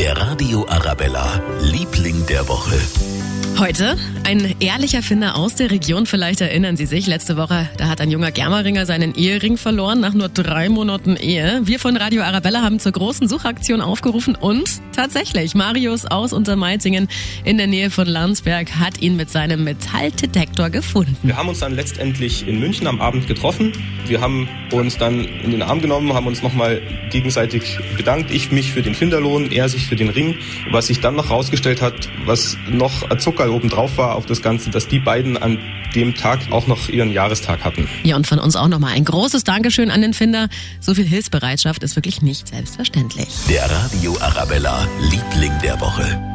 Der Radio Arabella, Liebling der Woche. Heute ein ehrlicher Finder aus der Region. Vielleicht erinnern Sie sich, letzte Woche, da hat ein junger Germeringer seinen Ehering verloren nach nur drei Monaten Ehe. Wir von Radio Arabella haben zur großen Suchaktion aufgerufen und tatsächlich, Marius aus Untermeitingen in der Nähe von Landsberg hat ihn mit seinem Metalldetektor gefunden. Wir haben uns dann letztendlich in München am Abend getroffen. Wir haben uns dann in den Arm genommen, haben uns nochmal gegenseitig bedankt. Ich mich für den Finderlohn, er sich für den Ring. Was sich dann noch rausgestellt hat, was noch Zucker obendrauf war auf das Ganze, dass die beiden an dem Tag auch noch ihren Jahrestag hatten. Ja, und von uns auch nochmal ein großes Dankeschön an den Finder. So viel Hilfsbereitschaft ist wirklich nicht selbstverständlich. Der Radio Arabella, Liebling der Woche.